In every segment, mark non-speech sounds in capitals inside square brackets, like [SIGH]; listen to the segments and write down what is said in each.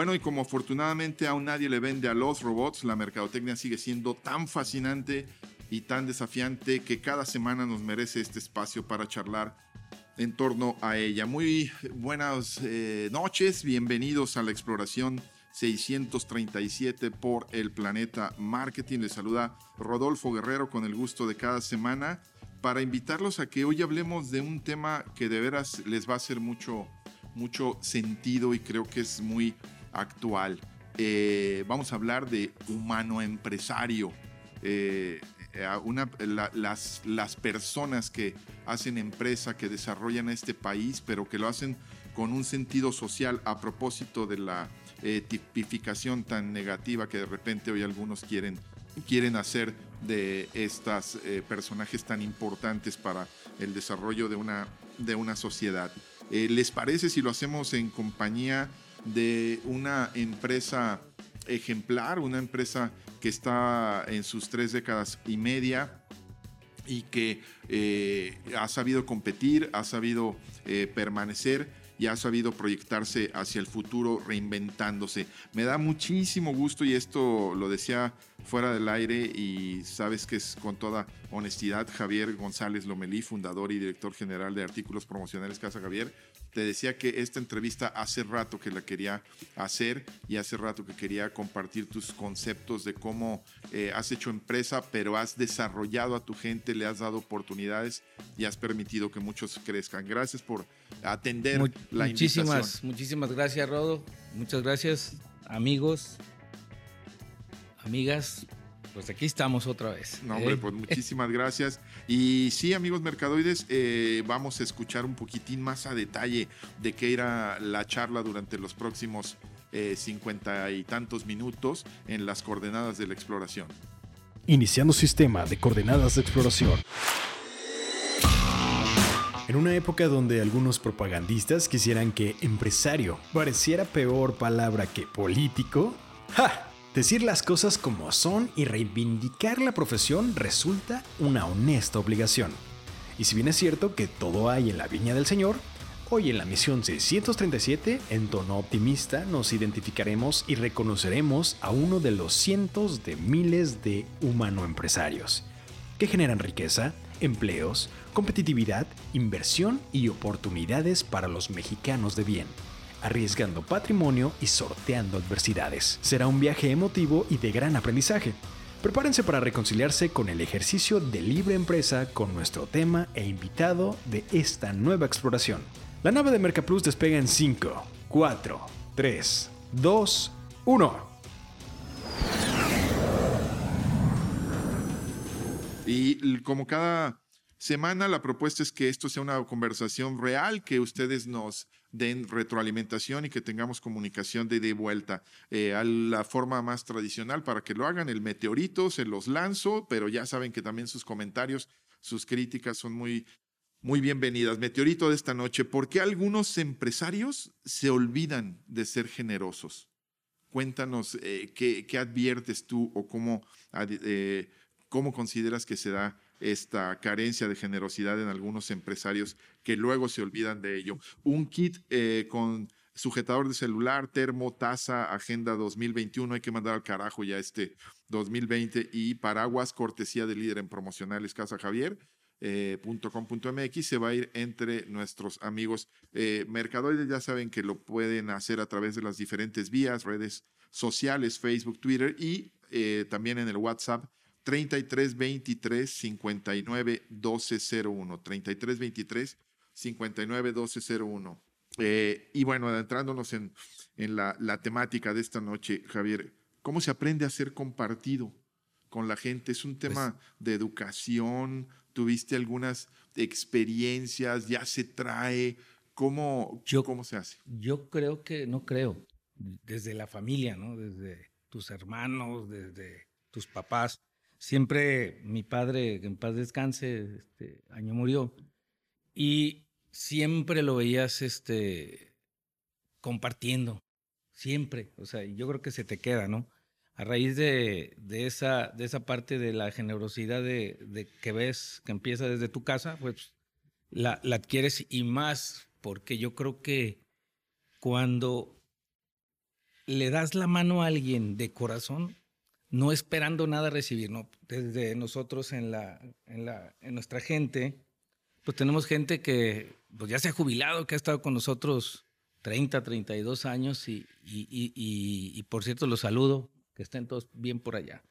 Bueno, y como afortunadamente aún nadie le vende a los robots, la mercadotecnia sigue siendo tan fascinante y tan desafiante que cada semana nos merece este espacio para charlar en torno a ella. Muy buenas eh, noches, bienvenidos a la exploración 637 por el planeta Marketing. Les saluda Rodolfo Guerrero con el gusto de cada semana para invitarlos a que hoy hablemos de un tema que de veras les va a hacer mucho, mucho sentido y creo que es muy actual. Eh, vamos a hablar de humano empresario. Eh, las, las personas que hacen empresa, que desarrollan este país, pero que lo hacen con un sentido social a propósito de la eh, tipificación tan negativa que de repente hoy algunos quieren, quieren hacer de estos personajes tan importantes para el desarrollo de una, de una sociedad. ¿Les parece si lo hacemos en compañía de una empresa ejemplar, una empresa que está en sus tres décadas y media y que eh, ha sabido competir, ha sabido eh, permanecer y ha sabido proyectarse hacia el futuro reinventándose. Me da muchísimo gusto y esto lo decía fuera del aire y sabes que es con toda honestidad Javier González Lomelí, fundador y director general de Artículos Promocionales Casa Javier te decía que esta entrevista hace rato que la quería hacer y hace rato que quería compartir tus conceptos de cómo eh, has hecho empresa, pero has desarrollado a tu gente, le has dado oportunidades y has permitido que muchos crezcan. Gracias por atender la muchísimas, invitación. Muchísimas gracias, Rodo. Muchas gracias, amigos, amigas, pues aquí estamos otra vez. No, hombre, ¿eh? pues muchísimas [LAUGHS] gracias. Y sí, amigos mercadoides, eh, vamos a escuchar un poquitín más a detalle de qué era la charla durante los próximos eh, cincuenta y tantos minutos en las coordenadas de la exploración. Iniciando sistema de coordenadas de exploración. En una época donde algunos propagandistas quisieran que empresario pareciera peor palabra que político, ¡ja! Decir las cosas como son y reivindicar la profesión resulta una honesta obligación. Y si bien es cierto que todo hay en la viña del Señor, hoy en la misión 637, en tono optimista, nos identificaremos y reconoceremos a uno de los cientos de miles de humanoempresarios que generan riqueza, empleos, competitividad, inversión y oportunidades para los mexicanos de bien arriesgando patrimonio y sorteando adversidades. Será un viaje emotivo y de gran aprendizaje. Prepárense para reconciliarse con el ejercicio de libre empresa con nuestro tema e invitado de esta nueva exploración. La nave de Mercaplus despega en 5, 4, 3, 2, 1. Y como cada semana, la propuesta es que esto sea una conversación real, que ustedes nos den retroalimentación y que tengamos comunicación de vuelta eh, a la forma más tradicional para que lo hagan. El meteorito se los lanzo, pero ya saben que también sus comentarios, sus críticas son muy, muy bienvenidas. Meteorito de esta noche, ¿por qué algunos empresarios se olvidan de ser generosos? Cuéntanos eh, qué, qué, adviertes tú o cómo, eh, cómo consideras que se da esta carencia de generosidad en algunos empresarios que luego se olvidan de ello. Un kit eh, con sujetador de celular, termo, taza, agenda 2021, hay que mandar al carajo ya este 2020 y paraguas, cortesía de líder en promocionales Casa Javier. Eh, .com.mx se va a ir entre nuestros amigos eh, mercadoides. Ya saben que lo pueden hacer a través de las diferentes vías, redes sociales, Facebook, Twitter y eh, también en el WhatsApp 33 23 59 12 01. 33 23 59 12 01. Eh, y bueno, adentrándonos en, en la, la, temática de esta noche, Javier, ¿cómo se aprende a ser compartido con la gente? Es un tema pues, de educación, tuviste algunas experiencias, ya se trae, ¿cómo, yo, cómo se hace? Yo creo que, no creo, desde la familia, ¿no? Desde tus hermanos, desde tus papás. Siempre mi padre, en paz descanse, este año murió, y siempre lo veías este, compartiendo, siempre. O sea, yo creo que se te queda, ¿no? A raíz de, de esa, de esa parte de la generosidad de, de, que ves que empieza desde tu casa, pues la, la adquieres y más, porque yo creo que cuando le das la mano a alguien de corazón, no esperando nada recibir, ¿no? Desde nosotros en, la, en, la, en nuestra gente, pues tenemos gente que pues ya se ha jubilado, que ha estado con nosotros 30, 32 años y, y, y, y por cierto los saludo, que estén todos bien por allá.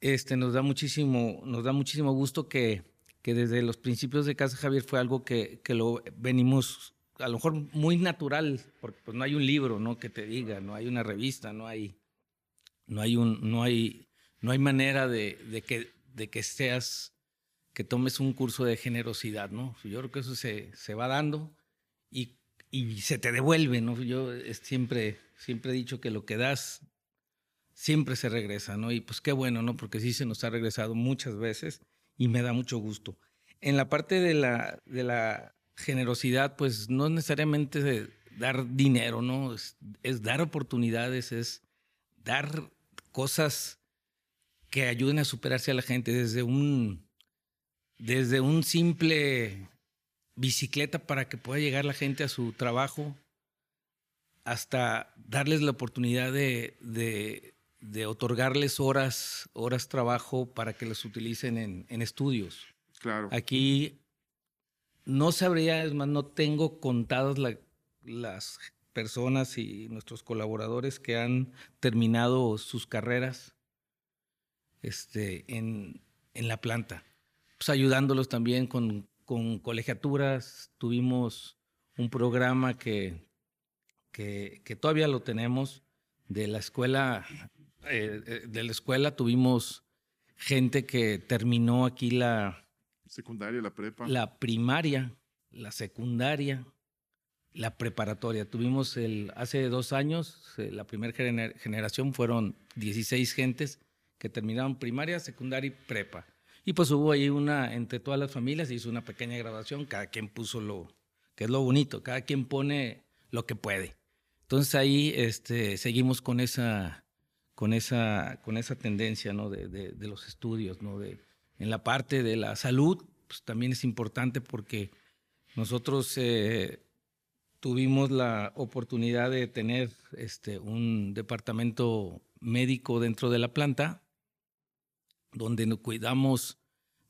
Este, nos da muchísimo, nos da muchísimo gusto que, que desde los principios de Casa Javier fue algo que, que lo venimos a lo mejor muy natural, porque pues no hay un libro, ¿no? Que te diga, no hay una revista, no hay, no hay un, no hay, no hay manera de, de que, de que seas, que tomes un curso de generosidad, ¿no? Yo creo que eso se, se va dando y, y se te devuelve, ¿no? Yo siempre, siempre he dicho que lo que das siempre se regresa, ¿no? Y pues qué bueno, ¿no? Porque sí se nos ha regresado muchas veces y me da mucho gusto. En la parte de la, de la generosidad, pues no necesariamente dar dinero, ¿no? Es, es, dar oportunidades, es dar cosas que ayuden a superarse a la gente, desde un, desde un simple bicicleta para que pueda llegar la gente a su trabajo, hasta darles la oportunidad de, de, de otorgarles horas, horas trabajo para que las utilicen en, en estudios. Claro. Aquí no sabría, es más, no tengo contadas la, las personas y nuestros colaboradores que han terminado sus carreras este, en, en la planta. Pues ayudándolos también con, con colegiaturas. Tuvimos un programa que, que, que todavía lo tenemos de la escuela. Eh, de la escuela tuvimos gente que terminó aquí la, secundaria, la prepa. La primaria, la secundaria, la preparatoria. Tuvimos el, hace dos años, la primera gener generación fueron 16 gentes que terminaron primaria, secundaria y prepa. Y pues hubo ahí una, entre todas las familias, se hizo una pequeña graduación, cada quien puso lo, que es lo bonito, cada quien pone lo que puede. Entonces ahí este, seguimos con esa, con esa, con esa tendencia ¿no? de, de, de los estudios, ¿no? de, en la parte de la salud, pues también es importante porque nosotros eh, tuvimos la oportunidad de tener este, un departamento médico dentro de la planta, donde nos cuidamos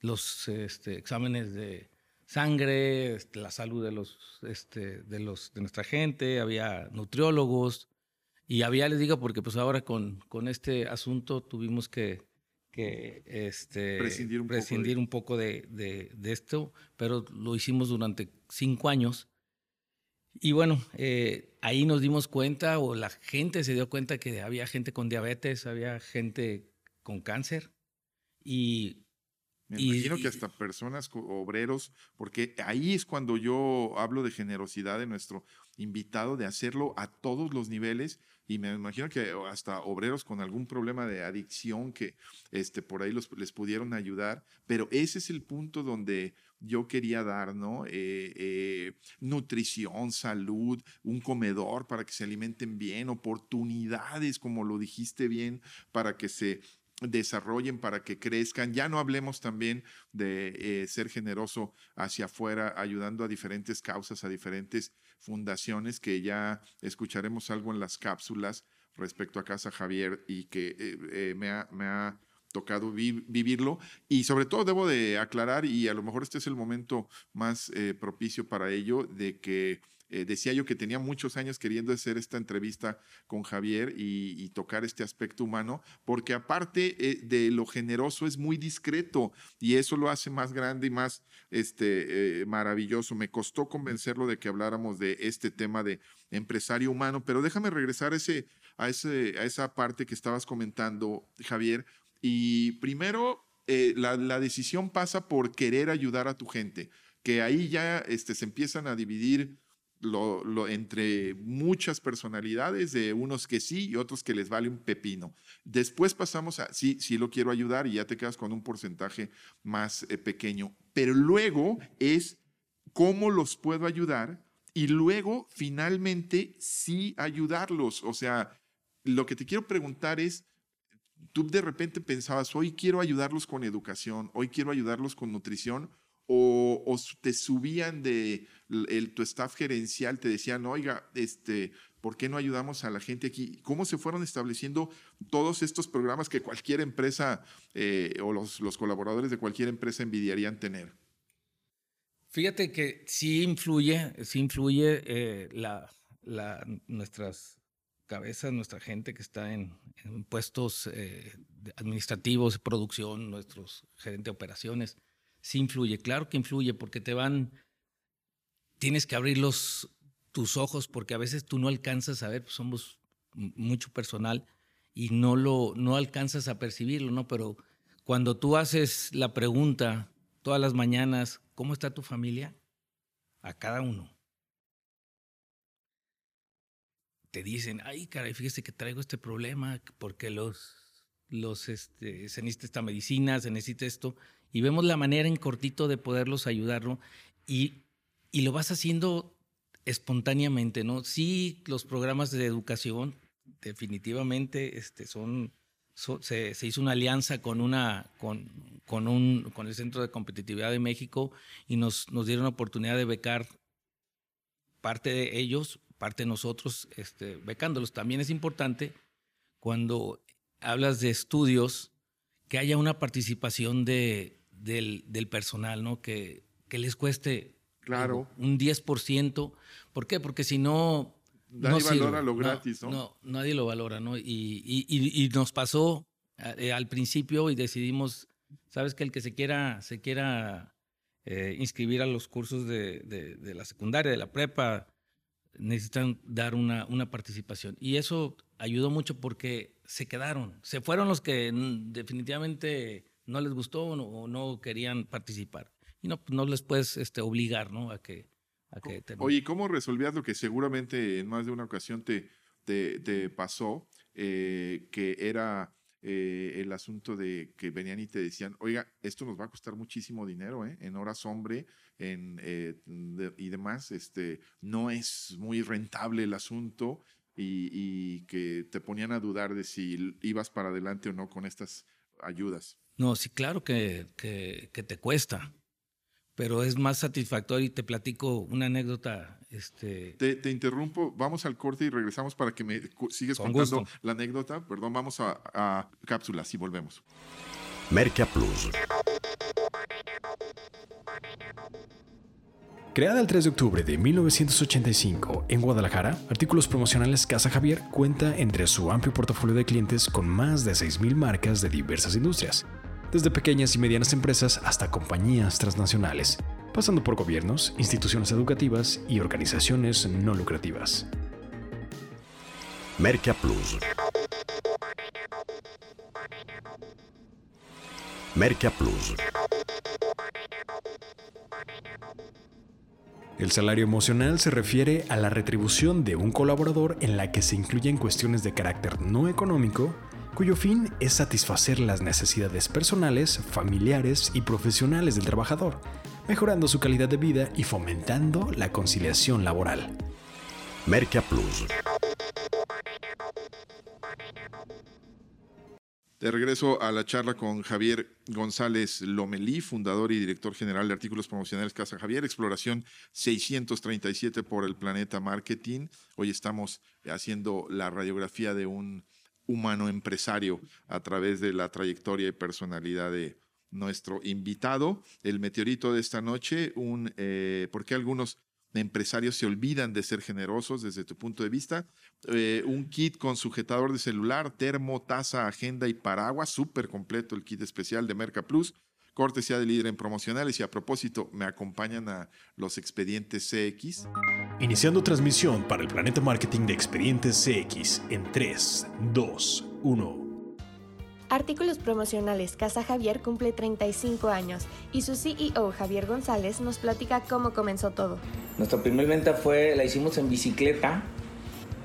los este, exámenes de sangre, este, la salud de los, este, de los de nuestra gente, había nutriólogos y había les digo porque pues ahora con, con este asunto tuvimos que que este, prescindir un prescindir poco, de... un poco de, de, de, esto, pero lo hicimos durante cinco años. Y bueno, eh, ahí nos dimos cuenta, o la gente se dio cuenta que había gente con diabetes, había gente con cáncer. Y me imagino que hasta personas, obreros, porque ahí es cuando yo hablo de generosidad de nuestro invitado, de hacerlo a todos los niveles. Y me imagino que hasta obreros con algún problema de adicción que este, por ahí los, les pudieron ayudar. Pero ese es el punto donde yo quería dar, ¿no? Eh, eh, nutrición, salud, un comedor para que se alimenten bien, oportunidades, como lo dijiste bien, para que se desarrollen para que crezcan. Ya no hablemos también de eh, ser generoso hacia afuera, ayudando a diferentes causas, a diferentes fundaciones, que ya escucharemos algo en las cápsulas respecto a Casa Javier y que eh, eh, me, ha, me, ha, tocado vi vivirlo. Y sobre todo debo de aclarar, y a lo mejor este es el momento más propicio para ello, de que eh, decía yo que tenía muchos años queriendo hacer esta entrevista con Javier y, tocar este aspecto humano, porque aparte eh, de lo generoso es muy discreto y eso lo hace más grande y más este, eh, maravilloso. Me costó convencerlo de que habláramos de este tema de empresario humano, pero déjame regresar a, ese, a, ese, a esa parte que estabas comentando, Javier. Y primero, la, la decisión pasa por querer ayudar a tu gente, que ahí ya este, se empiezan a dividir lo, entre muchas personalidades, de unos que sí y otros que les vale un pepino. Después pasamos a, sí, sí lo quiero ayudar y ya te quedas con un porcentaje más eh, pequeño. Pero luego es cómo los puedo ayudar y luego finalmente sí ayudarlos. O sea, lo que te quiero preguntar es, tú de repente pensabas, hoy quiero ayudarlos con educación, hoy quiero ayudarlos con nutrición, o, te subían de el, tu staff gerencial, te decían, oiga, este, ¿por qué no ayudamos a la gente aquí? ¿Cómo se fueron estableciendo todos estos programas que cualquier empresa eh, o los, los colaboradores de cualquier empresa envidiarían tener? Fíjate que sí influye, sí influye eh, la, nuestras cabezas, nuestra gente que está en, puestos eh, administrativos, producción, nuestros gerentes de operaciones, sí influye. Claro que influye porque te van, tienes que abrir los, tus ojos porque a veces tú no alcanzas a ver, pues somos mucho personal y no lo, no alcanzas a percibirlo, ¿no? Pero cuando tú haces la pregunta todas las mañanas, ¿cómo está tu familia? A cada uno. Te dicen, ay, caray, fíjese que traigo este problema porque los, los, este, se necesita esta medicina, se necesita esto, y vemos la manera en cortito de poderlos ayudar, ¿no? Y, y lo vas haciendo espontáneamente, ¿no? Sí, los programas de educación definitivamente este, son se, hizo una alianza con, una, con, con, un, con el Centro de Competitividad de México y nos, nos dieron la oportunidad de becar parte de ellos, parte de nosotros, este, becándolos. También es importante cuando hablas de estudios que haya una participación de, del, del personal, ¿no? Que, que les cueste claro. un 10%. ¿Por qué? Porque si no, Nadie valora lo gratis, ¿no? ¿no? nadie lo valora, ¿no? Y, y, y, nos pasó eh, al principio y decidimos, ¿sabes? Que el que se quiera, se quiera eh, inscribir a los cursos de, de, la secundaria, de la prepa, necesitan dar una, una participación. Y eso ayudó mucho porque se quedaron. Se fueron los que definitivamente no les gustó o no, querían participar. Y no, no les puedes este, obligar, ¿no? A que Oye, ¿cómo resolvías lo que seguramente en más de una ocasión te, te, pasó? Eh, que era eh, el asunto de que venían y te decían, oiga, esto nos va a costar muchísimo dinero, ¿eh? en horas hombre en, y demás, este, no es muy rentable el asunto y, que te ponían a dudar de si ibas para adelante o no con estas ayudas. No, sí, claro que, que te cuesta pero es más satisfactorio y te platico una anécdota. Este... Te, interrumpo, vamos al corte y regresamos para que me sigues contando la anécdota. Perdón, vamos a, a cápsulas y volvemos. Merca Plus. Creada el 3 de octubre de 1985 en Guadalajara, Artículos Promocionales Casa Javier cuenta entre su amplio portafolio de clientes con más de 6.000 marcas de diversas industrias desde pequeñas y medianas empresas hasta compañías transnacionales, pasando por gobiernos, instituciones educativas y organizaciones no lucrativas. Merca Plus. Merca Plus. El salario emocional se refiere a la retribución de un colaborador en la que se incluyen cuestiones de carácter no económico, cuyo fin es satisfacer las necesidades personales, familiares y profesionales del trabajador, mejorando su calidad de vida y fomentando la conciliación laboral. Merca Plus. De regreso a la charla con Javier González Lomelí, fundador y director general de artículos promocionales Casa Javier, exploración 637 por el planeta marketing. Hoy estamos haciendo la radiografía de un humano empresario a través de la trayectoria y personalidad de nuestro invitado. El meteorito de esta noche, un, eh, ¿por qué algunos empresarios se olvidan de ser generosos desde tu punto de vista? Eh, un kit con sujetador de celular, termo, taza, agenda y paraguas, súper completo el kit especial de Merca Plus cortesía de líder en promocionales y a propósito me acompañan a los expedientes CX. Iniciando transmisión para el Planeta Marketing de Expedientes CX en 3, 2, 1. Artículos promocionales Casa Javier cumple 35 años y su CEO Javier González nos platica cómo comenzó todo. Nuestra primera venta fue, la hicimos en bicicleta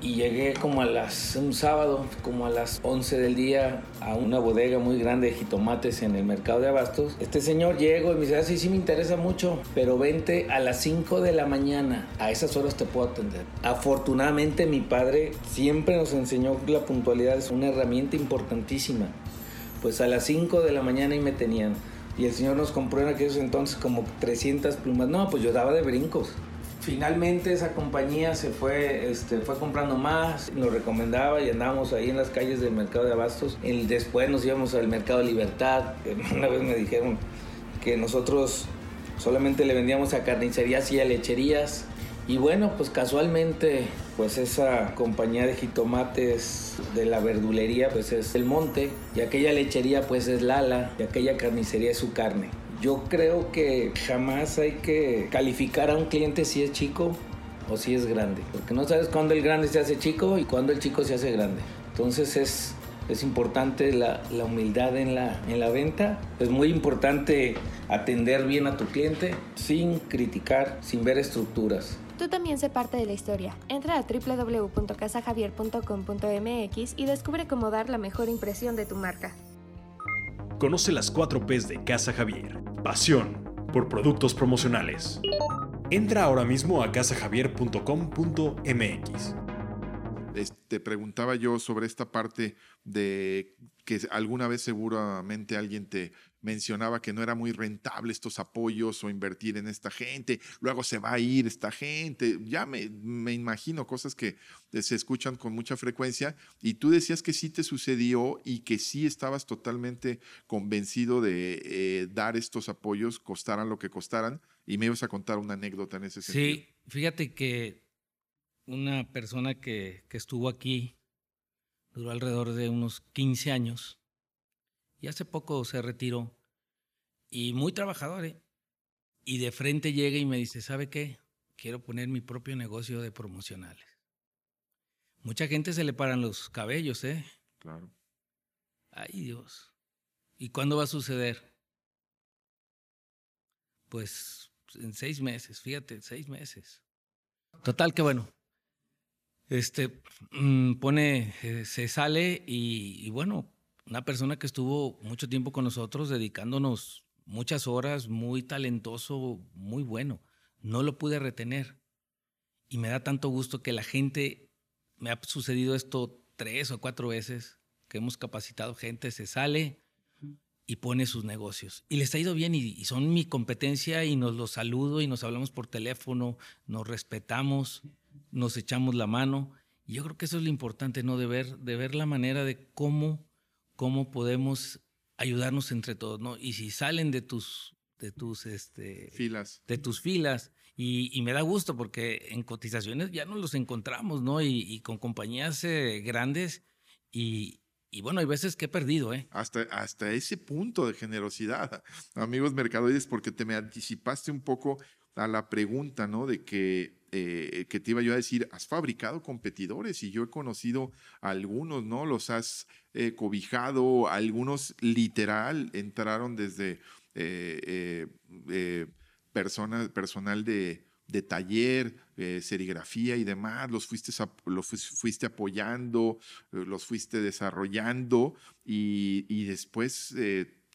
y llegué como a las, un sábado, como a las 11 del día a una bodega muy grande de jitomates en el mercado de abastos. Este señor llegó y me dice, ah, sí, sí me interesa mucho, pero vente a las 5 de la mañana, a esas horas te puedo atender. Afortunadamente mi padre siempre nos enseñó que la puntualidad es una herramienta importantísima. Pues a las 5 de la mañana y me tenían. Y el señor nos compró en aquellos entonces como 300 plumas. No, pues yo daba de brincos finalmente esa compañía se fue, este, fue comprando más, nos recomendaba y andábamos ahí en las calles del mercado de abastos. Y después nos íbamos al mercado libertad. [LAUGHS] Una vez me dijeron que nosotros solamente le vendíamos a carnicerías y a lecherías. Y bueno, pues casualmente, pues esa compañía de jitomates de la verdulería, pues es el monte, y aquella lechería, pues es Lala, y aquella carnicería es su carne. Yo creo que jamás hay que calificar a un cliente si es chico o si es grande, porque no sabes cuándo el grande se hace chico y cuándo el chico se hace grande. Entonces es, es importante la, la, humildad en la, en la venta, es muy importante atender bien a tu cliente sin criticar, sin ver estructuras. Tú también sé parte de la historia. Entra a www.casajavier.com.mx y descubre cómo dar la mejor impresión de tu marca. Conoce las 4 Ps de Casa Javier. Pasión por productos promocionales. Entra ahora mismo a casajavier.com.mx. Te preguntaba yo sobre esta parte de que alguna vez seguramente alguien te mencionaba que no era muy rentable estos apoyos o invertir en esta gente, luego se va a ir esta gente, ya me, me, imagino cosas que se escuchan con mucha frecuencia y tú decías que sí te sucedió y que sí estabas totalmente convencido de eh, dar estos apoyos, costaran lo que costaran, y me ibas a contar una anécdota en ese sentido. Sí, fíjate que una persona que, que estuvo aquí duró alrededor de unos 15 años y hace poco se retiró y muy trabajador, ¿eh? Y de frente llega y me dice, ¿sabe qué? Quiero poner mi propio negocio de promocionales. Mucha gente se le paran los cabellos, ¿eh? Claro. Ay, Dios. ¿Y cuándo va a suceder? Pues en seis meses, fíjate, seis meses. Total que bueno. Este mm, pone, eh, se sale y, y bueno, una persona que estuvo mucho tiempo con nosotros dedicándonos muchas horas, muy talentoso, muy bueno. No lo pude retener. Y me da tanto gusto que la gente, me ha sucedido esto tres o cuatro veces, que hemos capacitado gente, se sale y pone sus negocios. Y les ha ido bien y, son mi competencia y nos los saludo y nos hablamos por teléfono, nos respetamos, nos echamos la mano. Y yo creo que eso es lo importante, ¿no? De ver, de ver la manera de cómo, cómo podemos ayudarnos entre todos, ¿no? Y si salen de tus, de tus, este, filas. De tus filas. Y, me da gusto porque en cotizaciones ya nos los encontramos, ¿no? Y, con compañías eh, grandes y, y bueno, hay veces que he perdido, ¿eh? Hasta, hasta ese punto de generosidad, [LAUGHS] amigos mercadoides, porque te me anticipaste un poco a la pregunta, ¿no? De que, eh, que te iba yo a decir, has fabricado competidores y yo he conocido algunos, ¿no? Los has eh, cobijado, algunos literal entraron desde eh, personas, personal de, de taller, serigrafía y demás, los fuiste, fuiste apoyando, los fuiste desarrollando y, y después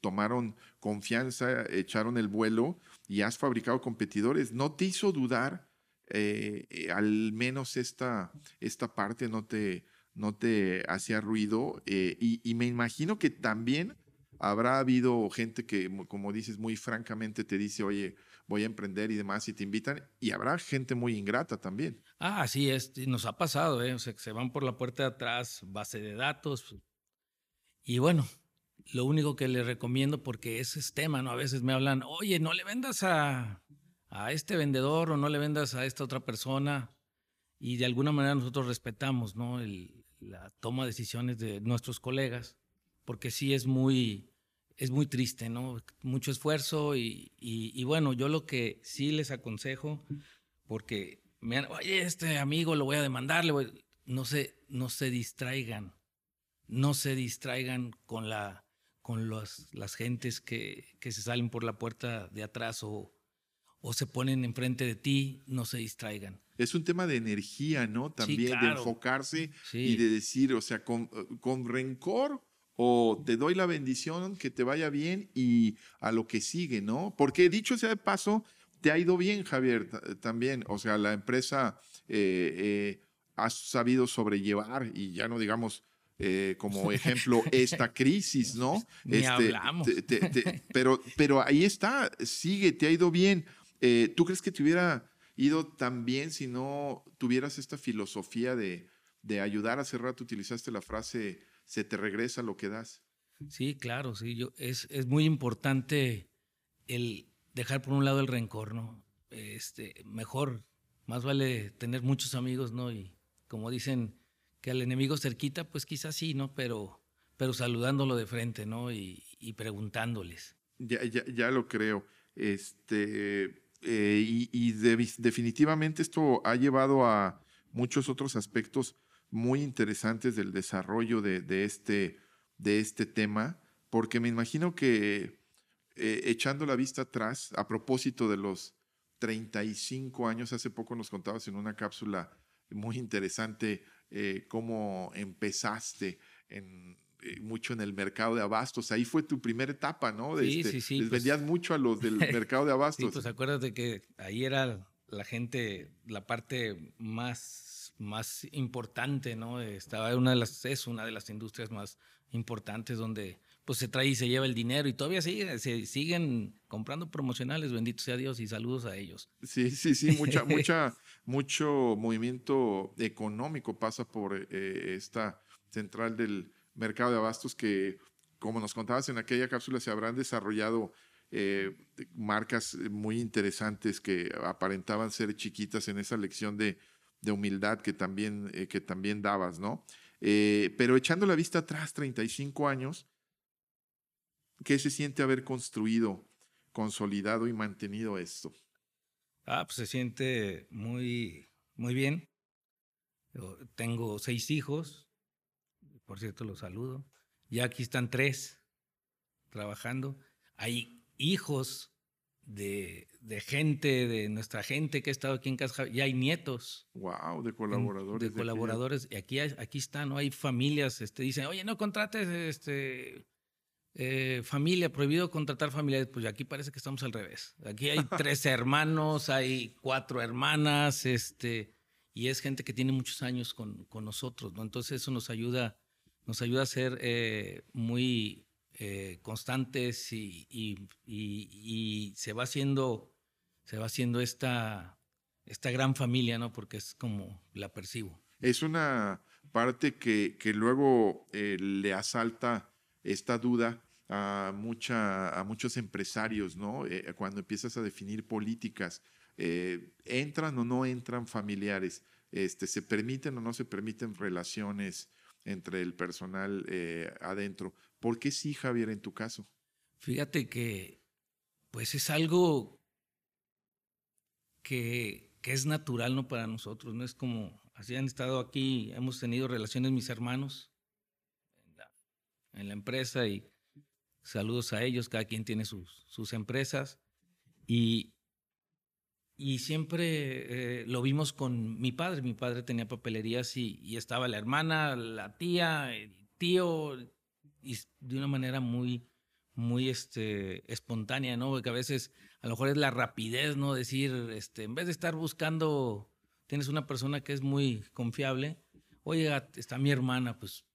tomaron confianza, echaron el vuelo y has fabricado competidores. ¿No te hizo dudar? Eh, eh, al menos esta, esta parte no te, no te hacía ruido eh, y, me imagino que también habrá habido gente que, como dices, muy francamente te dice, oye, voy a emprender y demás y te invitan y habrá gente muy ingrata también. Ah, así es, nos ha pasado, ¿eh? o sea, que se van por la puerta de atrás, base de datos y bueno, lo único que les recomiendo, porque ese es tema, ¿no? A veces me hablan, oye, no le vendas a, a este vendedor o no le vendas a esta otra persona. Y de alguna manera nosotros respetamos, ¿no? El, la toma de decisiones de nuestros colegas, porque sí es muy, es muy triste, ¿no? Mucho esfuerzo y, y, bueno, yo lo que sí les aconsejo, porque me han, oye, este amigo lo voy a demandar, no se, no se distraigan, no se distraigan con la con las, las gentes que, que, se salen por la puerta de atrás o, o se ponen enfrente de ti, no se distraigan. Es un tema de energía, ¿no? También de enfocarse y de decir, o sea, con, con rencor o te doy la bendición, que te vaya bien y a lo que sigue, ¿no? Porque dicho sea de paso, te ha ido bien, Javier, también. O sea, la empresa eh, eh, ha sabido sobrellevar y ya no digamos eh, como ejemplo [LAUGHS] esta crisis, ¿no? [LAUGHS] Ni este, hablamos. [LAUGHS] pero, pero ahí está, sigue, te ha ido bien. ¿Tú crees que te hubiera ido tan bien si no tuvieras esta filosofía de, de ayudar? Hace rato utilizaste la frase se te regresa lo que das. Sí, claro, sí. Yo, es, es muy importante el dejar por un lado el rencor, ¿no? Este, mejor, más vale tener muchos amigos, ¿no? Y como dicen que al enemigo cerquita, pues quizás sí, ¿no? Pero, pero saludándolo de frente, ¿no? Y, y preguntándoles. Ya, ya, ya, lo creo. Este, eh, y, y definitivamente esto ha llevado a muchos otros aspectos muy interesantes del desarrollo de, este, de este tema, porque me imagino que eh, echando la vista atrás, a propósito de los 35 años, hace poco nos contabas en una cápsula muy interesante eh, cómo empezaste en, eh, mucho en el mercado de abastos. Ahí fue tu primera etapa, ¿no? sí, este, sí, sí. Les pues vendías mucho a los del [LAUGHS] mercado de abastos. Sí, pues acuérdate que ahí era la gente, la parte más más importante, ¿no? Estaba una de las, es una de las industrias más importantes donde pues se trae y se lleva el dinero y todavía sigue, se siguen comprando promocionales, bendito sea Dios y saludos a ellos. Sí, sí, sí, mucha, [LAUGHS] mucha, mucho movimiento económico pasa por eh, esta central del mercado de abastos que, como nos contabas en aquella cápsula, se habrán desarrollado eh, marcas muy interesantes que aparentaban ser chiquitas en esa lección de de humildad que también, eh, que también dabas, ¿no? Eh, pero echando la vista atrás, 35 años, ¿qué se siente haber construido, consolidado y mantenido esto? Ah, pues se siente muy, muy bien. Tengo seis hijos, por cierto los saludo. Ya aquí están tres trabajando. Hay hijos de, de, gente, de nuestra gente que ha estado aquí en Casa ya hay nietos. Wow, de colaboradores. De, colaboradores. Y aquí, aquí está, ¿no? Hay familias, este, dicen, oye, no contrates este, eh, familia, prohibido contratar familiares. Pues aquí parece que estamos al revés. Aquí hay [LAUGHS] tres hermanos, hay cuatro hermanas, este, y es gente que tiene muchos años con, con nosotros, ¿no? Entonces eso nos ayuda, nos ayuda a ser eh, muy eh, constantes y, se va haciendo, se va haciendo esta, esta gran familia, ¿no? Porque es como la percibo. Es una parte que, que luego eh, le asalta esta duda a, mucha, a muchos empresarios, ¿no? Eh, cuando empiezas a definir políticas, ¿entran o no entran familiares? Este, ¿Se permiten o no se permiten relaciones entre el personal adentro? ¿Por qué sí, Javier, en tu caso? Fíjate que, pues es algo que, que es natural, ¿no? Para nosotros, ¿no? Es como, así han estado aquí, hemos tenido relaciones mis hermanos en la, empresa y saludos a ellos, cada quien tiene sus, sus empresas. Y, y siempre eh, lo vimos con mi padre. Mi padre tenía papelerías y, estaba la hermana, la tía, el tío, y de una manera muy, muy este, espontánea, ¿no? Porque a veces a lo mejor es la rapidez, ¿no? Decir, este, en vez de estar buscando, tienes una persona que es muy confiable, oye, está mi hermana, pues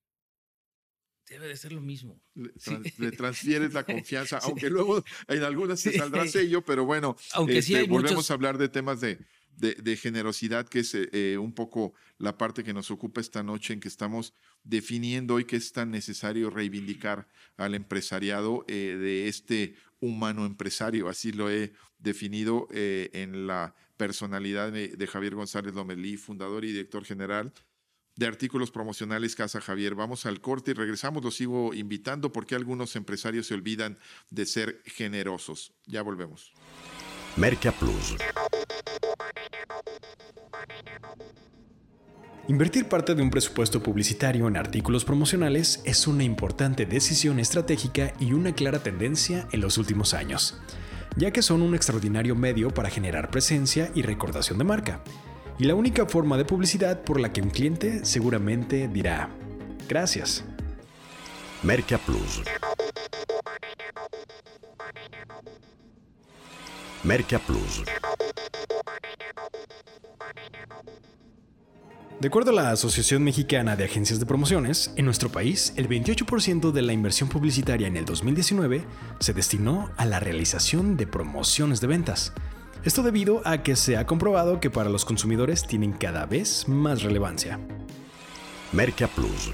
debe de ser lo mismo. Le, transfieres la confianza, [LAUGHS] aunque luego en algunas se saldrá sello, pero bueno, aunque sí este, hay volvemos a hablar de temas de, de, generosidad, que es eh, eh, un poco la parte que nos ocupa esta noche, en que estamos definiendo hoy que es tan necesario reivindicar al empresariado eh, de este humano empresario. Así lo he definido en la personalidad de, Javier González Lomelí, fundador y director general de artículos promocionales Casa Javier. Vamos al corte y regresamos. Los sigo invitando porque algunos empresarios se olvidan de ser generosos. Ya volvemos. Merca Plus Invertir parte de un presupuesto publicitario en artículos promocionales es una importante decisión estratégica y una clara tendencia en los últimos años, ya que son un extraordinario medio para generar presencia y recordación de marca, y la única forma de publicidad por la que un cliente seguramente dirá, gracias. Merca Plus. Merca Plus. De acuerdo a la Asociación Mexicana de Agencias de Promociones, en nuestro país, el 28% de la inversión publicitaria en el 2019 se destinó a la realización de promociones de ventas. Esto debido a que se ha comprobado que para los consumidores tienen cada vez más relevancia. Merca Plus.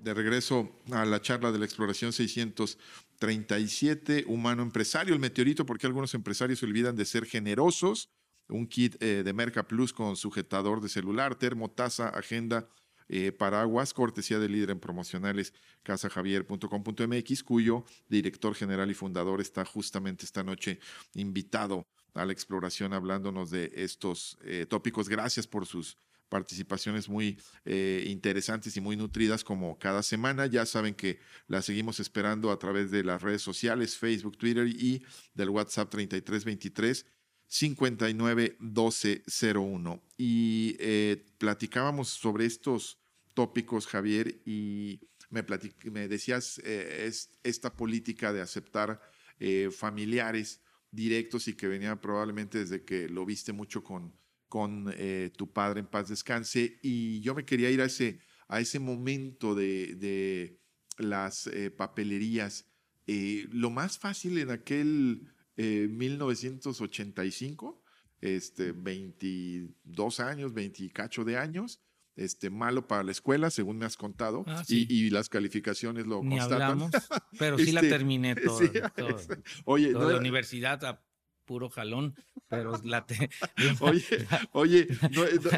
De regreso a la charla de la exploración 637, humano empresario, el meteorito, porque algunos empresarios se olvidan de ser generosos un kit eh, de Merca Plus con sujetador de celular, termo, taza, agenda, eh, paraguas, cortesía del líder en promocionales casajavier.com.mx, cuyo director general y fundador está justamente esta noche invitado a la exploración hablándonos de estos eh, tópicos. Gracias por sus participaciones muy interesantes y muy nutridas como cada semana. Ya saben que la seguimos esperando a través de las redes sociales, Facebook, Twitter y del WhatsApp 3323 591201. Y eh, platicábamos sobre estos tópicos, Javier, y me, me decías eh, es, esta política de aceptar eh, familiares directos y que venía probablemente desde que lo viste mucho con, con tu padre en paz descanse. Y yo me quería ir a ese, a ese momento de, de las papelerías. lo más fácil en aquel 1985, eh, este, 22 años, 20 cacho de años, este, malo para la escuela, según me has contado, ah, y, las calificaciones lo Ni Hablamos, pero sí la este, terminé [LAUGHS] todo. [LAUGHS] oye, de universidad a puro jalón, pero la [LAUGHS] Oye, oye,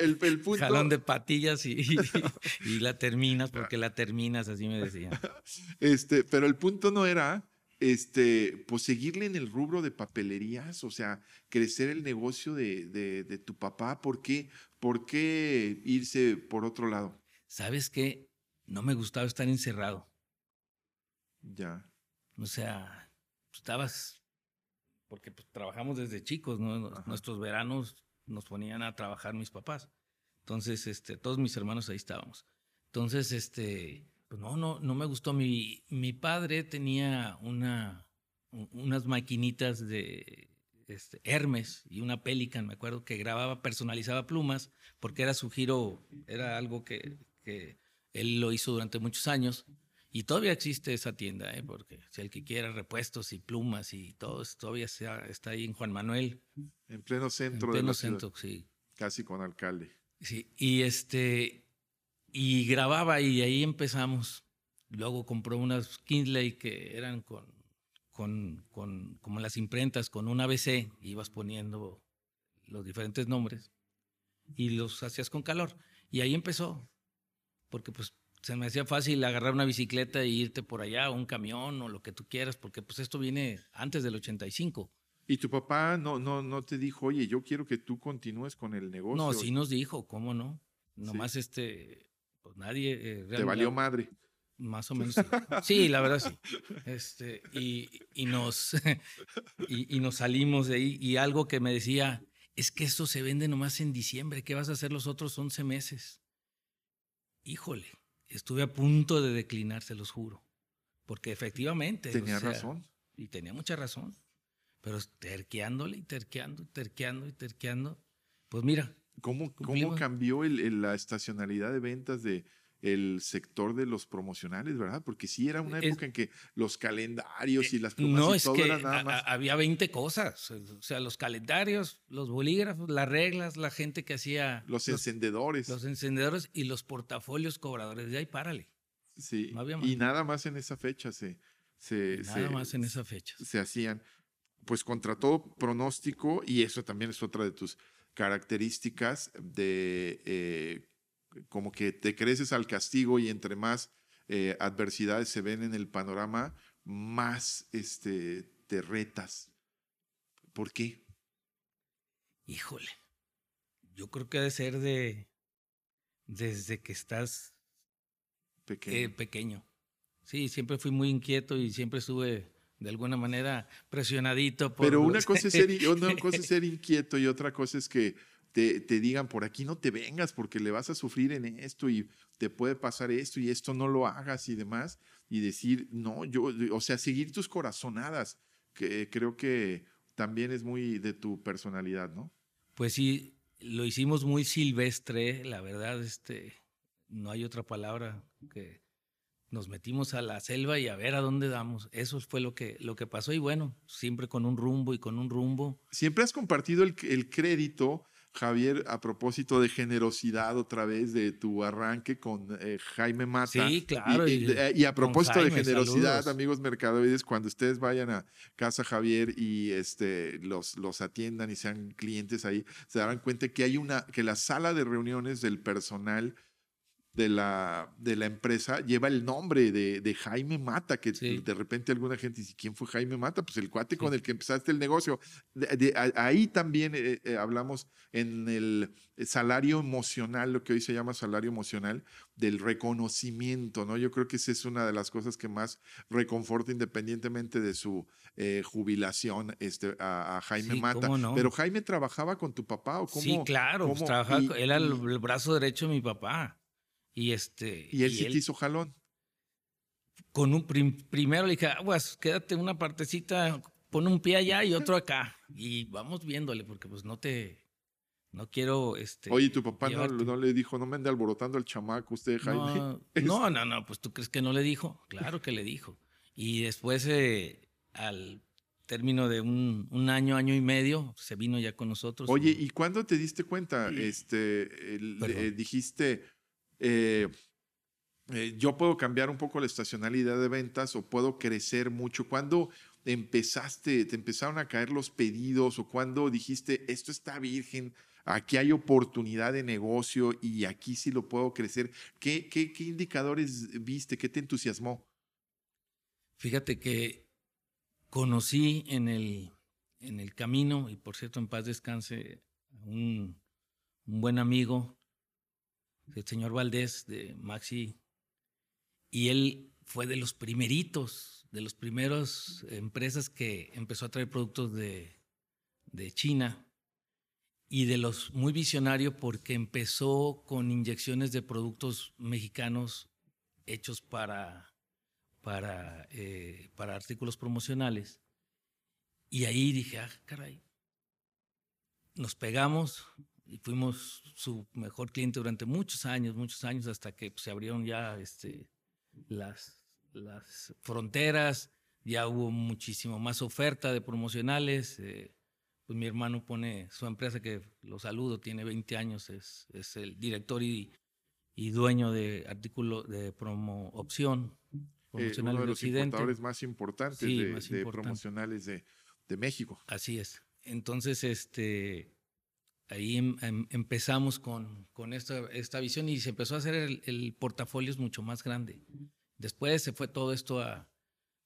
el, punto... Jalón de patillas y, y, la terminas porque la terminas, así me decían. Este, pero el punto no era este, pues seguirle en el rubro de papelerías, o sea, crecer el negocio de, tu papá, ¿por qué, ¿por qué irse por otro lado? ¿Sabes qué? No me gustaba estar encerrado. Ya. O sea, estabas, porque pues, trabajamos desde chicos, ¿no? Nuestros veranos nos ponían a trabajar mis papás. Entonces, este, todos mis hermanos ahí estábamos. Entonces, este, pues no, no, no me gustó. Mi, mi padre tenía una, unas maquinitas de este, Hermes y una Pelican, me acuerdo, que grababa, personalizaba plumas, porque era su giro, era algo que, que él lo hizo durante muchos años. Y todavía existe esa tienda, ¿eh? porque si el que quiera repuestos y plumas y todo, todavía está ahí en Juan Manuel. En pleno centro. En pleno centro, sí. Casi con alcalde. Sí, y este, y grababa y ahí empezamos. Luego compró unas Kingsley que eran con, con, con, como las imprentas, con un ABC, ibas poniendo los diferentes nombres y los hacías con calor. Y ahí empezó, porque pues se me hacía fácil agarrar una bicicleta e irte por allá, o un camión o lo que tú quieras, porque pues esto viene antes del 85. ¿Y tu papá no, no, no te dijo, oye, yo quiero que tú continúes con el negocio? No, sí nos dijo, ¿cómo no? Nomás este, pues nadie... Eh, Te valió madre. Más o [LAUGHS] menos. Sí, la verdad sí. Este, y, y nos, [LAUGHS] y, nos salimos de ahí. Y algo que me decía, es que esto se vende nomás en diciembre. ¿Qué vas a hacer los otros 11 meses? Híjole, estuve a punto de declinar, se los juro. Porque efectivamente. Tenía razón. Y tenía mucha razón. Pero terqueándole y terqueando y terqueando y terqueando. Pues mira, ¿Cómo, cómo cambió el, la estacionalidad de ventas de el sector de los promocionales, verdad? Porque sí era una época en que los calendarios y las plumas no, y todo era nada más. había 20 cosas, o sea, los calendarios, los bolígrafos, las reglas, la gente que hacía los, encendedores. Los encendedores y los portafolios cobradores, de ahí párale. Sí. Y nada más en esa fecha se se nada más en esa fecha. Se hacían pues contra todo pronóstico y eso también es otra de tus características de eh, como que te creces al castigo y entre más eh, adversidades se ven en el panorama, más este, te retas. ¿Por qué? Híjole, yo creo que ha de ser de desde que estás Pequeño. eh, pequeño. Sí, siempre fui muy inquieto y siempre estuve de alguna manera presionadito. Por Pero una los- [LAUGHS] cosa, es ser, una cosa es ser inquieto y otra cosa es que te, te digan por aquí no te vengas porque le vas a sufrir en esto y te puede pasar esto y esto no lo hagas y demás. Y decir, no, yo, o sea, seguir tus corazonadas, que creo que también es muy de tu personalidad, ¿no? Pues sí, lo hicimos muy silvestre, la verdad, este, no hay otra palabra que nos metimos a la selva y a ver a dónde damos. Eso fue lo que, lo que pasó y bueno, siempre con un rumbo y con un rumbo. Siempre has compartido el, el crédito, Javier, a propósito de generosidad otra vez de tu arranque con eh, Jaime Mata. Sí, claro, Y, y- y- y a propósito de generosidad, saludos. amigos mercadoides, cuando ustedes vayan a Casa Javier y este, los, los atiendan y sean clientes ahí, se darán cuenta que hay una, que la sala de reuniones del personal de la, de la empresa lleva el nombre de, de Jaime Mata, que Sí. de repente alguna gente dice, ¿quién fue Jaime Mata? Pues el cuate con el que empezaste el negocio. De- de- a- ahí también eh, eh, hablamos en el salario emocional, lo que hoy se llama salario emocional, del reconocimiento, ¿no? Yo creo que esa es una de las cosas que más reconforta independientemente de su eh, jubilación este, a, a Jaime Sí, Mata. Pero Jaime trabajaba con tu papá o cómo? sí, claro, pues, trabajaba Y- con- era el brazo derecho de mi papá. Y este. Y él sí te hizo jalón. con un prim- primero le dije, aguas, quédate una partecita, pon un pie allá y otro acá. Y vamos viéndole, porque pues no te, no quiero, este. Oye, tu papá no, no le dijo, no me ande alborotando al chamaco usted, Jaime. no, no, no, no, pues tú crees que no le dijo. Claro que le dijo. Y después, eh, al término de un, un año, año y medio, se vino ya con nosotros. Oye, ¿y cuándo te diste cuenta? Este, el- eh, dijiste, eh, eh, yo puedo cambiar un poco la estacionalidad de ventas o puedo crecer mucho. ¿Cuándo empezaste, te empezaron a caer los pedidos o cuándo dijiste, esto está virgen, aquí hay oportunidad de negocio y aquí sí lo puedo crecer? ¿Qué, qué, qué indicadores viste? ¿Qué te entusiasmó? Fíjate que conocí en el, en el camino, y por cierto, en paz descanse, un, un buen amigo, el señor Valdés de Maxi, y él fue de los primeritos, de los primeros empresas que empezó a traer productos de, de China y de los muy visionario porque empezó con inyecciones de productos mexicanos hechos para, para, eh, para artículos promocionales. Y ahí dije, ah, caray, nos pegamos y fuimos su mejor cliente durante muchos años, muchos años, hasta que pues, se abrieron ya este, las, las fronteras, ya hubo muchísimo más oferta de promocionales. eh, pues mi hermano pone su empresa, que lo saludo, tiene 20 años, es, es el director y, y dueño de artículo de promo opción Eh, promocional uno de de los importadores más importantes Sí, de, más de importante. promocionales de, de México. Así es. Entonces, este, ahí em- em- empezamos con, con esta, esta visión y se empezó a hacer el, el portafolio es mucho más grande. Después se fue todo esto a,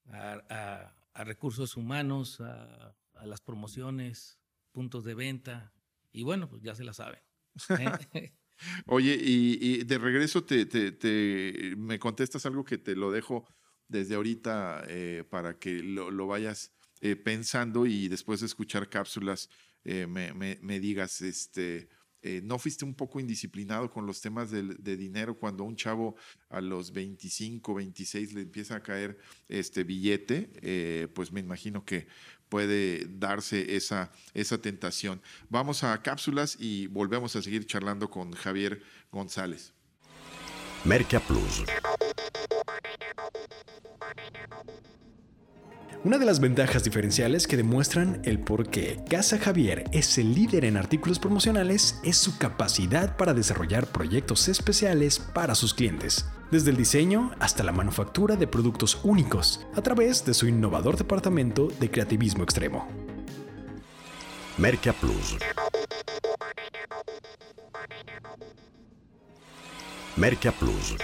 a- a- a recursos humanos, a, a las promociones, puntos de venta, y bueno, pues ya se la saben. ¿eh? [LAUGHS] Oye, y, y de regreso te, te- te- me contestas algo que te lo dejo desde ahorita eh, para que lo, lo vayas eh, pensando y después de escuchar cápsulas eh, me, digas, este, eh, ¿no fuiste un poco indisciplinado con los temas de, dinero cuando un chavo a los 25, 26 le empieza a caer este billete? Eh, pues me imagino que puede darse esa, esa tentación. Vamos a cápsulas y volvemos a seguir charlando con Javier González. Merca Plus. Una de las ventajas diferenciales que demuestran el por qué Casa Javier es el líder en artículos promocionales es su capacidad para desarrollar proyectos especiales para sus clientes, desde el diseño hasta la manufactura de productos únicos, a través de su innovador departamento de creativismo extremo. Merca Plus. Merca Plus.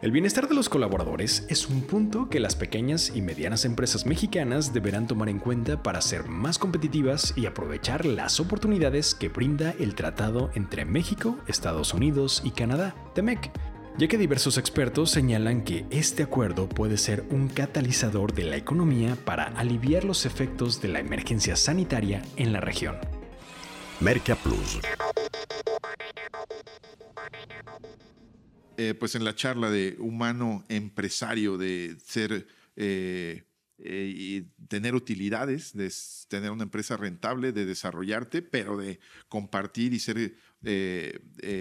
El bienestar de los colaboradores es un punto que las pequeñas y medianas empresas mexicanas deberán tomar en cuenta para ser más competitivas y aprovechar las oportunidades que brinda el tratado entre México, Estados Unidos y Canadá, TEMEC, ya que diversos expertos señalan que este acuerdo puede ser un catalizador de la economía para aliviar los efectos de la emergencia sanitaria en la región. Merca Plus. Eh, pues en la charla de humano empresario, de ser eh, eh, y tener utilidades, de tener una empresa rentable, de desarrollarte, pero de compartir y ser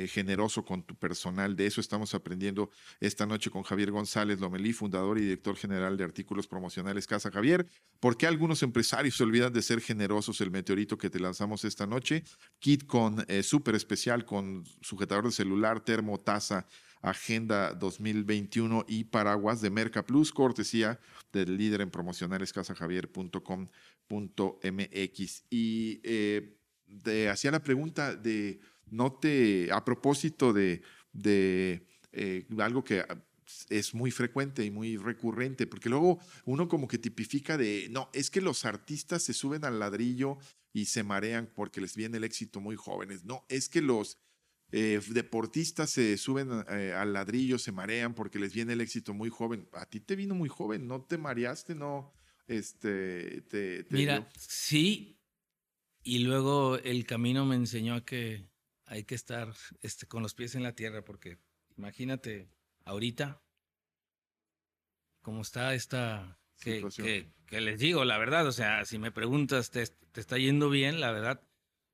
generoso con tu personal. De eso estamos aprendiendo esta noche con Javier González Lomelí, fundador y director general de artículos promocionales Casa Javier. ¿Por qué algunos empresarios se olvidan de ser generosos? El meteorito que te lanzamos esta noche. Kit con súper especial, con sujetador de celular, termo, taza Agenda 2021 y Paraguas de Merca Plus, cortesía del líder en promocionales casajavier.com.mx. Y eh, hacía la pregunta de, no te, a propósito de, de eh, algo que es muy frecuente y muy recurrente, porque luego uno como que tipifica de, no, es que los artistas se suben al ladrillo y se marean porque les viene el éxito muy jóvenes. No, es que los eh, deportistas se suben eh, al ladrillo, se marean porque les viene el éxito muy joven. A ti te vino muy joven, ¿no te mareaste? ¿No? Este, te, Mira, sí, y luego el camino me enseñó a que hay que estar este, con los pies en la tierra, porque imagínate, ahorita, cómo está esta... Que, que, les digo, la verdad, o sea, si me preguntas, ¿te, te está yendo bien? La verdad,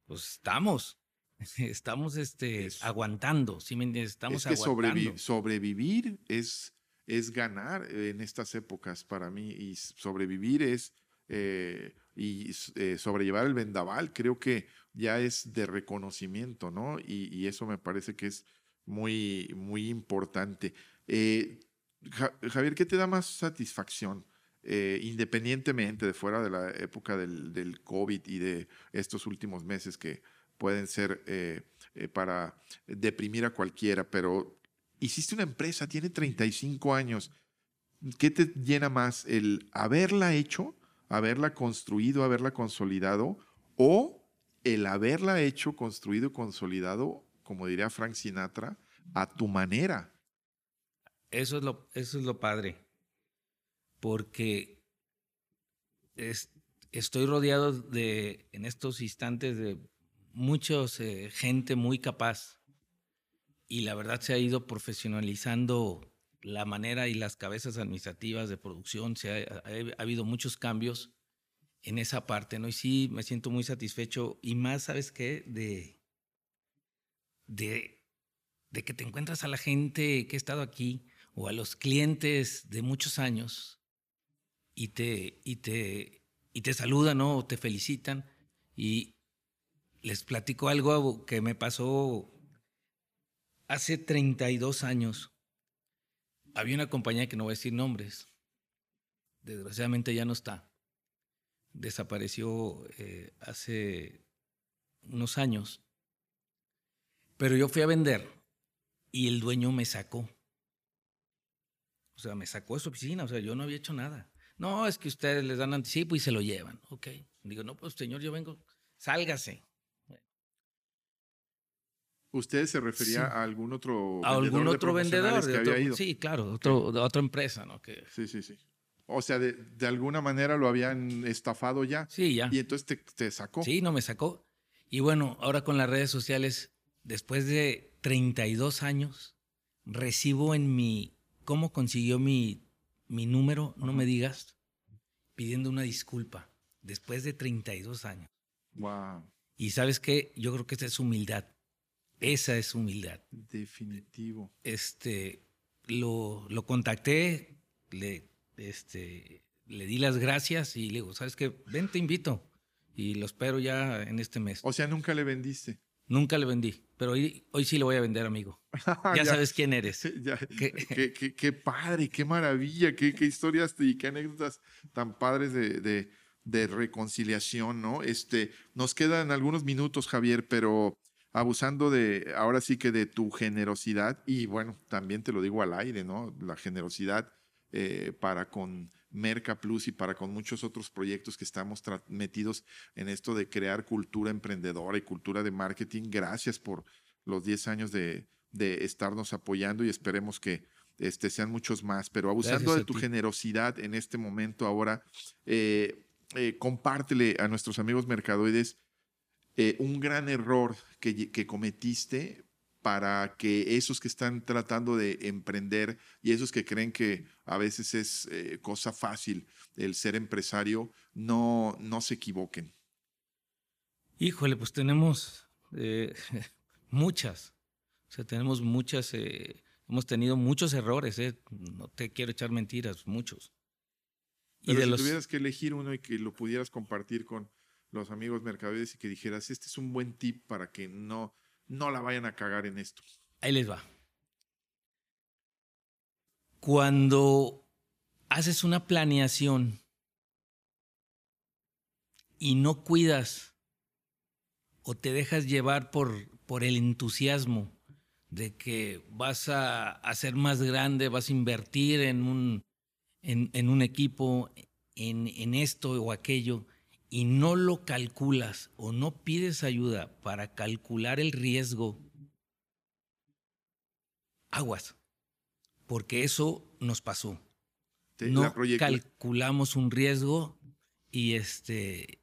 pues estamos [LAUGHS] estamos este, aguantando, ¿sí me entiendes? Estamos es que sobrevivir es, es ganar en estas épocas para mí y sobrevivir es eh, y eh, sobrellevar el vendaval creo que ya es de reconocimiento, ¿no? Y, eso me parece que es muy, muy importante. Eh, Javier, ¿qué te da más satisfacción? independientemente de fuera de la época del, del COVID y de estos últimos meses que pueden ser eh, eh, para deprimir a cualquiera, pero hiciste una empresa, tiene 35 años. ¿Qué te llena más? ¿El haberla hecho, haberla construido, haberla consolidado o el haberla hecho, construido, consolidado, como diría Frank Sinatra, a tu manera? Eso es lo, eso es lo padre, porque estoy rodeado de, en estos instantes, de muchos, eh, gente muy capaz y la verdad se ha ido profesionalizando la manera y las cabezas administrativas de producción, se ha, habido muchos cambios en esa parte, ¿no? Y sí, me siento muy satisfecho y más, ¿sabes qué? De, de, de que te encuentras a la gente que ha estado aquí o a los clientes de muchos años y te, y te, y te saludan, ¿no? O te felicitan y, les platico algo que me pasó hace 32 años. Había una compañía que no voy a decir nombres. Desgraciadamente ya no está. Desapareció eh, hace unos años. Pero yo fui a vender y el dueño me sacó. O sea, me sacó de su oficina. O sea, yo no había hecho nada. No, es que ustedes les dan anticipo y se lo llevan. Ok. Digo, no, pues señor, yo vengo, sálgase. ¿Usted se refería a algún otro a algún otro vendedor que había ido? Sí, claro, otro, de otra empresa, ¿no? Que... Sí, sí, sí. O sea, de, de, alguna manera lo habían estafado ya. Sí, ya. Y entonces te, te, sacó. Sí, no me sacó. Y bueno, ahora con las redes sociales, después de 32 años, recibo en mi, ¿cómo consiguió mi, mi número? No me digas, pidiendo una disculpa, después de 32 años. Wow. Y sabes qué, yo creo que esa es humildad. Esa es humildad. Definitivo. Este, lo, lo contacté, le, este, le di las gracias y le digo, ¿sabes qué? Ven, te invito. Y lo espero ya en este mes. O sea, nunca le vendiste. Nunca le vendí, pero hoy, hoy sí lo voy a vender, amigo. [LAUGHS] ya, sabes quién eres. [LAUGHS] qué, qué, padre, qué maravilla, qué, qué, historias y qué anécdotas tan padres de, de, de reconciliación, ¿no? Este, nos quedan algunos minutos, Javier, pero abusando de, ahora sí que de tu generosidad y bueno, también te lo digo al aire, ¿no? La generosidad eh, para con Merca Plus y para con muchos otros proyectos que estamos metidos en esto de crear cultura emprendedora y cultura de marketing. Gracias por los 10 años de, de estarnos apoyando y esperemos que este, sean muchos más. Pero abusando de tu generosidad en este momento ahora, eh, eh, compártele a nuestros amigos mercadoides eh, un gran error que, que, cometiste para que esos que están tratando de emprender y esos que creen que a veces es cosa fácil el ser empresario, no, no se equivoquen. Híjole, pues tenemos [LAUGHS] muchas, o sea, tenemos muchas, hemos tenido muchos errores, no te quiero echar mentiras, muchos. Pero si tuvieras que elegir uno y que lo pudieras compartir con los amigos mercaderes y que dijeras, este es un buen tip para que no, no la vayan a cagar en esto. Ahí les va. Cuando haces una planeación y no cuidas o te dejas llevar por, por el entusiasmo de que vas a hacer más grande, vas a invertir en un, en, un equipo, en, esto o aquello, y no lo calculas o no pides ayuda para calcular el riesgo, aguas, porque eso nos pasó. no calculamos un riesgo y este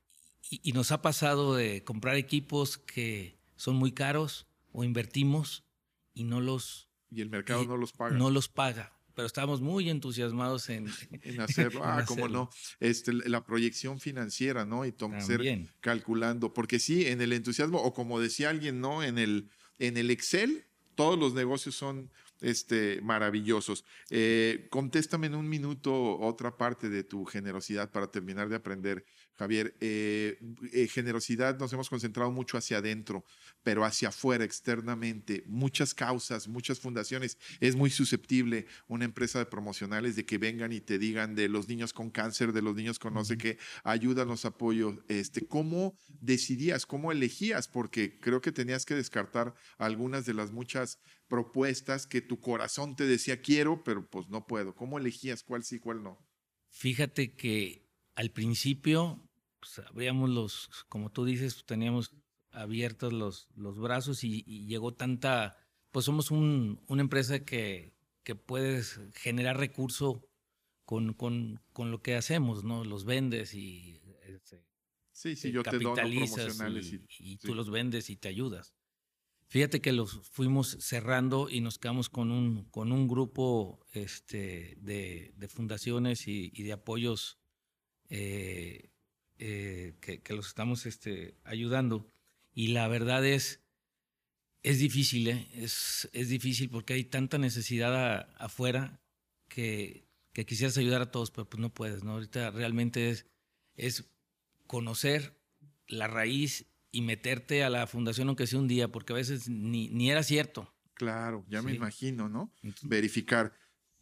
y, nos ha pasado de comprar equipos que son muy caros o invertimos y no los y el mercado no los paga. No los paga pero estábamos muy entusiasmados en, [LAUGHS] en hacerlo. [LAUGHS] Ah, cómo no. Este, la proyección financiera, ¿no? Y ser calculando, porque sí, en el entusiasmo, o como decía alguien, ¿no? En el, en el Excel, todos los negocios son este, maravillosos. Eh, contéstame en un minuto otra parte de tu generosidad para terminar de aprender, Javier. Eh, eh, generosidad nos hemos concentrado mucho hacia adentro, pero hacia afuera, externamente, muchas causas, muchas fundaciones. Es muy susceptible una empresa de promocionales de que vengan y te digan de los niños con cáncer, de los niños con no sé qué, ayudan los apoyos. Este, ¿Cómo decidías, cómo elegías? Porque creo que tenías que descartar algunas de las muchas propuestas que tu corazón te decía quiero, pero pues no puedo. ¿Cómo elegías cuál sí, cuál no? Fíjate que al principio pues, abríamos los, como tú dices, teníamos abiertos los, los brazos y, llegó tanta, pues somos un, una empresa que, que puedes generar recurso con, con, con, lo que hacemos, ¿no? Los vendes y... Este, sí, sí, yo te doy promocionales y, y tú los vendes y te ayudas. Fíjate que los fuimos cerrando y nos quedamos con un, con un grupo este, de, fundaciones y, de apoyos eh, eh, que, los estamos este, ayudando. Y la verdad es, es difícil, ¿eh? es, es difícil porque hay tanta necesidad afuera que, que, quisieras ayudar a todos, pero pues no puedes, ¿no? Ahorita realmente es, es conocer la raíz y meterte a la fundación aunque sea un día, porque a veces ni, ni era cierto. Claro, ya me imagino, ¿no? Verificar.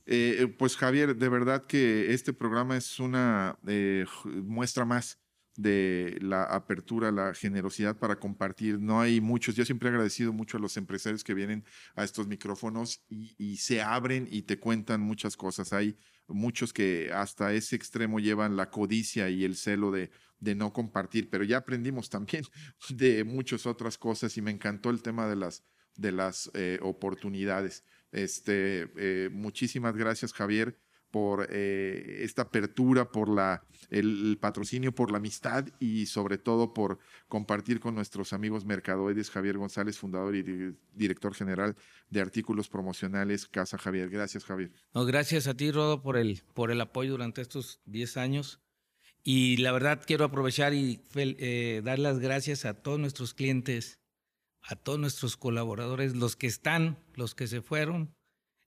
Eh, eh, pues Javier, de verdad que este programa es una eh, muestra más de la apertura, la generosidad para compartir. No hay muchos, yo siempre he agradecido mucho a los empresarios que vienen a estos micrófonos y, se abren y te cuentan muchas cosas. Hay muchos que hasta ese extremo llevan la codicia y el celo de, de no compartir, pero ya aprendimos también [LAUGHS] de muchas otras cosas y me encantó el tema de las, de las eh, oportunidades. Este, eh, muchísimas gracias, Javier, por eh, esta apertura, por la, el, patrocinio, por la amistad y sobre todo por compartir con nuestros amigos mercadoides. Javier González, fundador y director general de artículos promocionales Casa Javier. Gracias, Javier. No, gracias a ti, Rodo, por el, por el apoyo durante estos 10 años. Y la verdad quiero aprovechar y eh, dar las gracias a todos nuestros clientes, a todos nuestros colaboradores, los que están, los que se fueron.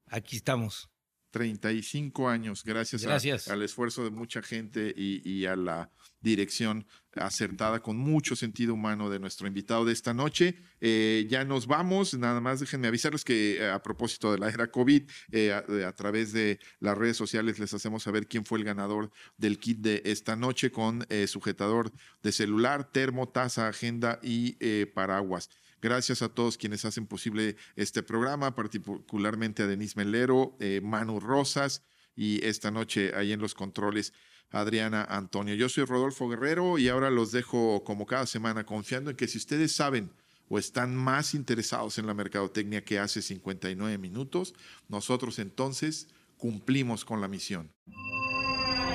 Aquí estamos. 35 años, gracias, al esfuerzo de mucha gente y, a la dirección acertada, con mucho sentido humano de nuestro invitado de esta noche. Eh, ya nos vamos, nada más déjenme avisarles que eh, a propósito de la era COVID, eh, a, través de las redes sociales les hacemos saber quién fue el ganador del kit de esta noche con sujetador de celular, termo, taza, agenda y paraguas. Gracias a todos quienes hacen posible este programa, particularmente a Denise Melero, Manu Rosas y esta noche ahí en los controles. Adriana Antonio. Yo soy Rodolfo Guerrero y ahora los dejo como cada semana confiando en que si ustedes saben o están más interesados en la mercadotecnia que hace 59 minutos, nosotros entonces cumplimos con la misión.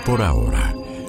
Por ahora,